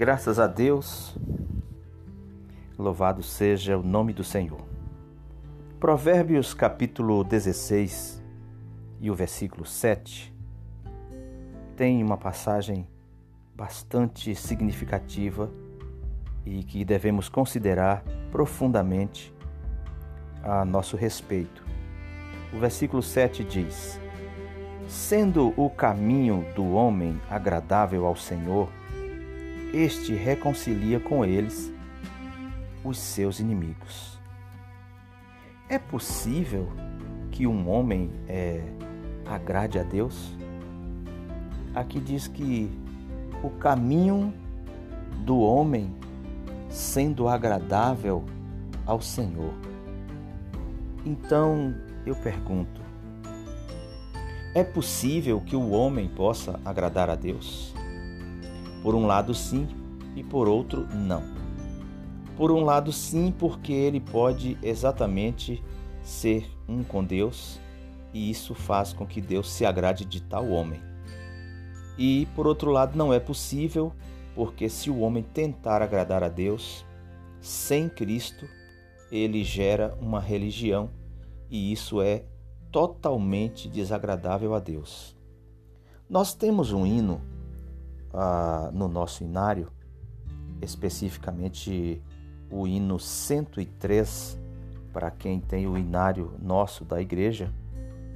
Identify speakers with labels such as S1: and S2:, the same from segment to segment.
S1: Graças a Deus, louvado seja o nome do Senhor. Provérbios capítulo 16 e o versículo 7 tem uma passagem bastante significativa e que devemos considerar profundamente a nosso respeito. O versículo 7 diz: Sendo o caminho do homem agradável ao Senhor, este reconcilia com eles os seus inimigos. É possível que um homem é, agrade a Deus? Aqui diz que o caminho do homem sendo agradável ao Senhor. Então eu pergunto: é possível que o homem possa agradar a Deus? Por um lado, sim, e por outro, não. Por um lado, sim, porque ele pode exatamente ser um com Deus e isso faz com que Deus se agrade de tal homem. E por outro lado, não é possível, porque se o homem tentar agradar a Deus sem Cristo, ele gera uma religião e isso é totalmente desagradável a Deus. Nós temos um hino ah, no nosso inário, especificamente o hino 103, para quem tem o inário nosso da igreja,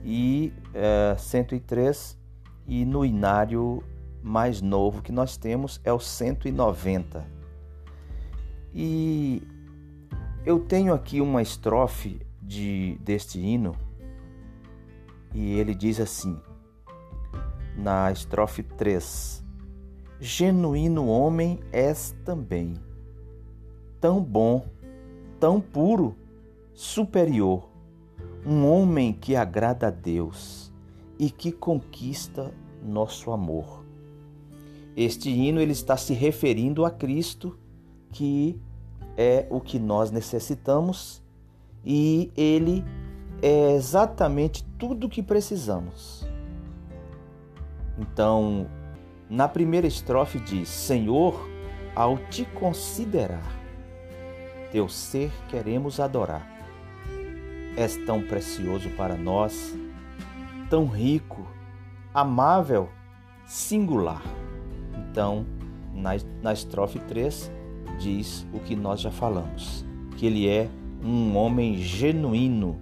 S1: e é, 103, e no inário mais novo que nós temos é o 190. E eu tenho aqui uma estrofe de, deste hino, e ele diz assim, na estrofe 3: genuíno homem és também, tão bom, tão puro, superior, um homem que agrada a Deus e que conquista nosso amor. Este hino ele está se referindo a Cristo, que é o que nós necessitamos e ele é exatamente tudo o que precisamos. Então, na primeira estrofe diz: Senhor, ao te considerar, teu ser queremos adorar. És tão precioso para nós, tão rico, amável, singular. Então, na, na estrofe 3, diz o que nós já falamos: que ele é um homem genuíno,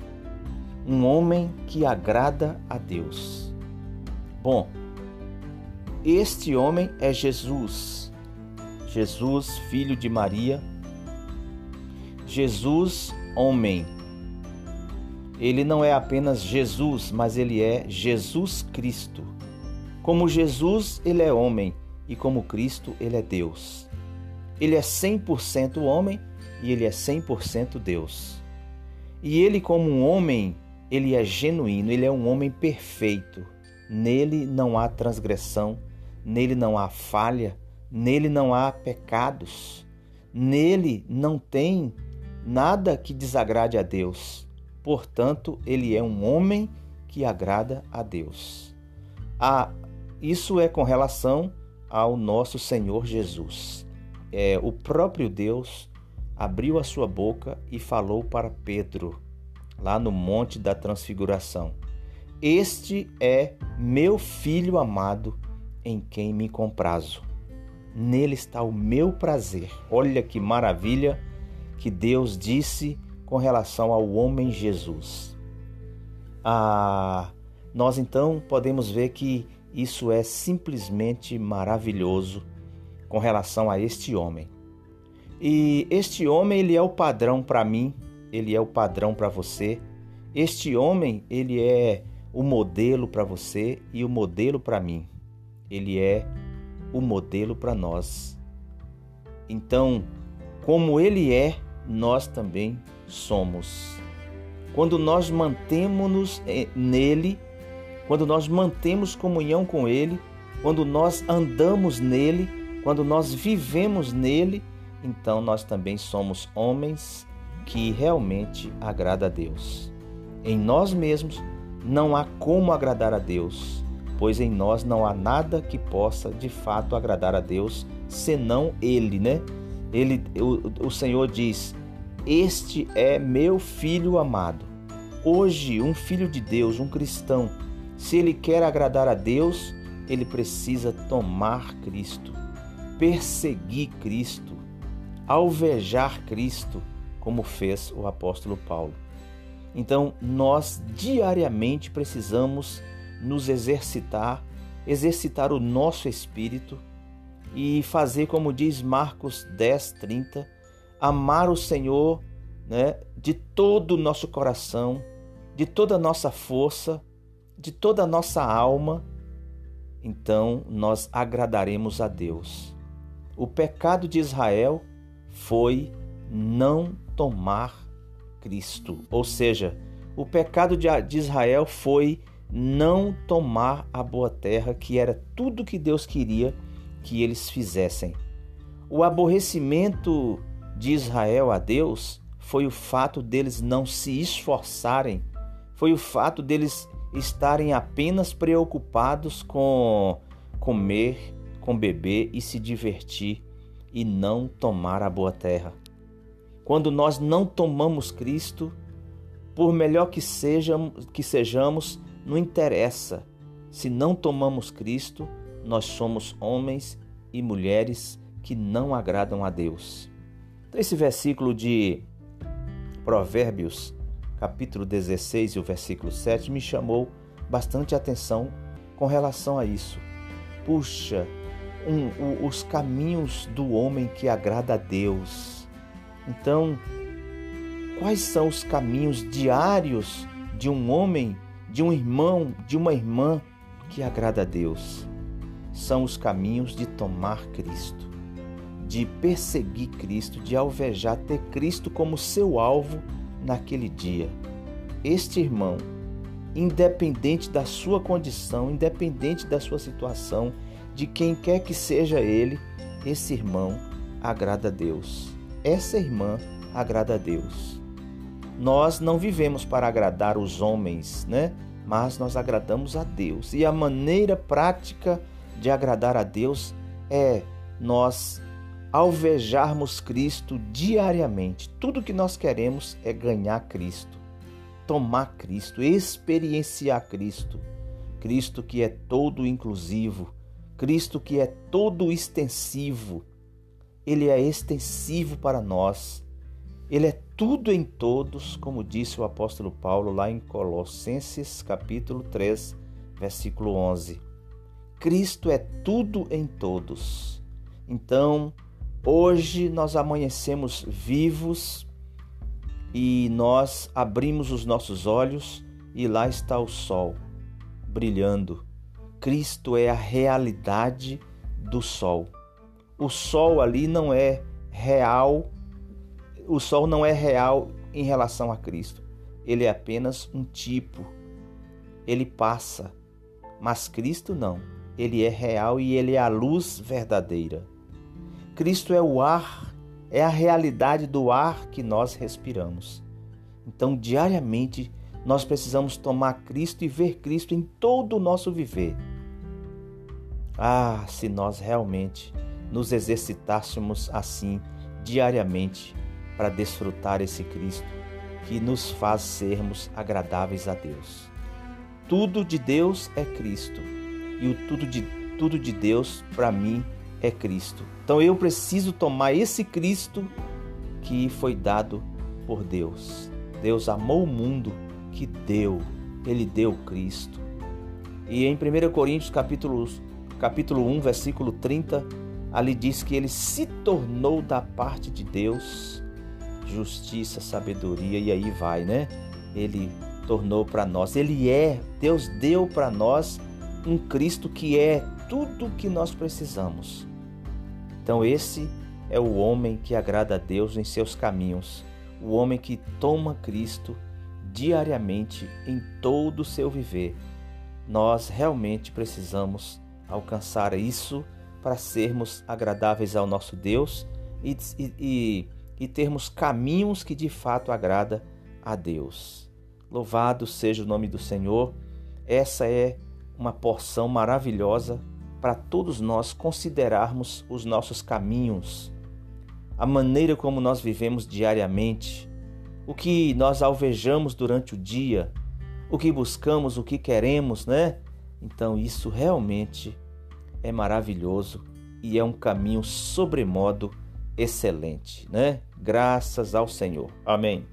S1: um homem que agrada a Deus. Bom, este homem é Jesus. Jesus, filho de Maria. Jesus, homem. Ele não é apenas Jesus, mas ele é Jesus Cristo. Como Jesus, ele é homem e como Cristo, ele é Deus. Ele é 100% homem e ele é 100% Deus. E ele como um homem, ele é genuíno, ele é um homem perfeito. Nele não há transgressão, nele não há falha, nele não há pecados, nele não tem nada que desagrade a Deus. Portanto, ele é um homem que agrada a Deus. Ah, isso é com relação ao nosso Senhor Jesus. É, o próprio Deus abriu a sua boca e falou para Pedro, lá no Monte da Transfiguração: Este é meu filho amado em quem me comprazo. Nele está o meu prazer. Olha que maravilha que Deus disse com relação ao homem Jesus. Ah, nós então podemos ver que isso é simplesmente maravilhoso com relação a este homem. E este homem, ele é o padrão para mim, ele é o padrão para você. Este homem, ele é o modelo para você e o modelo para mim ele é o modelo para nós. Então, como ele é, nós também somos. Quando nós mantemos-nos eh, nele, quando nós mantemos comunhão com ele, quando nós andamos nele, quando nós vivemos nele, então nós também somos homens que realmente agrada a Deus. Em nós mesmos não há como agradar a Deus pois em nós não há nada que possa de fato agradar a Deus senão ele, né? Ele, o, o Senhor diz: Este é meu filho amado. Hoje, um filho de Deus, um cristão, se ele quer agradar a Deus, ele precisa tomar Cristo, perseguir Cristo, alvejar Cristo, como fez o apóstolo Paulo. Então, nós diariamente precisamos nos exercitar, exercitar o nosso espírito e fazer como diz Marcos 10, 30, amar o Senhor né, de todo o nosso coração, de toda a nossa força, de toda a nossa alma, então nós agradaremos a Deus. O pecado de Israel foi não tomar Cristo. Ou seja, o pecado de Israel foi não tomar a boa terra, que era tudo que Deus queria que eles fizessem. O aborrecimento de Israel a Deus foi o fato deles não se esforçarem, foi o fato deles estarem apenas preocupados com comer, com beber e se divertir e não tomar a boa terra. Quando nós não tomamos Cristo, por melhor que sejamos, que sejamos, não interessa. Se não tomamos Cristo, nós somos homens e mulheres que não agradam a Deus. Então, esse versículo de Provérbios, capítulo 16 e o versículo 7, me chamou bastante atenção com relação a isso. Puxa, um, os caminhos do homem que agrada a Deus então, quais são os caminhos diários de um homem, de um irmão, de uma irmã que agrada a Deus? São os caminhos de tomar Cristo, de perseguir Cristo, de alvejar ter Cristo como seu alvo naquele dia. Este irmão, independente da sua condição, independente da sua situação, de quem quer que seja ele, esse irmão agrada a Deus essa irmã agrada a Deus. Nós não vivemos para agradar os homens, né? Mas nós agradamos a Deus. E a maneira prática de agradar a Deus é nós alvejarmos Cristo diariamente. Tudo que nós queremos é ganhar Cristo, tomar Cristo, experienciar Cristo. Cristo que é todo inclusivo, Cristo que é todo extensivo, ele é extensivo para nós. Ele é tudo em todos, como disse o apóstolo Paulo lá em Colossenses capítulo 3, versículo 11. Cristo é tudo em todos. Então, hoje nós amanhecemos vivos e nós abrimos os nossos olhos e lá está o sol brilhando. Cristo é a realidade do sol o sol ali não é real, o sol não é real em relação a Cristo. Ele é apenas um tipo. Ele passa, mas Cristo não. Ele é real e ele é a luz verdadeira. Cristo é o ar, é a realidade do ar que nós respiramos. Então, diariamente, nós precisamos tomar Cristo e ver Cristo em todo o nosso viver. Ah, se nós realmente nos exercitássemos assim diariamente para desfrutar esse Cristo que nos faz sermos agradáveis a Deus. Tudo de Deus é Cristo e o tudo de tudo de Deus para mim é Cristo. Então eu preciso tomar esse Cristo que foi dado por Deus. Deus amou o mundo que deu, ele deu Cristo. E em 1 Coríntios capítulo, capítulo 1, versículo 30, Ali diz que ele se tornou da parte de Deus justiça, sabedoria e aí vai, né? Ele tornou para nós. Ele é, Deus deu para nós um Cristo que é tudo que nós precisamos. Então esse é o homem que agrada a Deus em seus caminhos, o homem que toma Cristo diariamente em todo o seu viver. Nós realmente precisamos alcançar isso para sermos agradáveis ao nosso Deus e, e, e termos caminhos que de fato agrada a Deus. Louvado seja o nome do Senhor. Essa é uma porção maravilhosa para todos nós considerarmos os nossos caminhos, a maneira como nós vivemos diariamente, o que nós alvejamos durante o dia, o que buscamos, o que queremos, né? Então isso realmente é maravilhoso e é um caminho sobremodo excelente, né? Graças ao Senhor. Amém.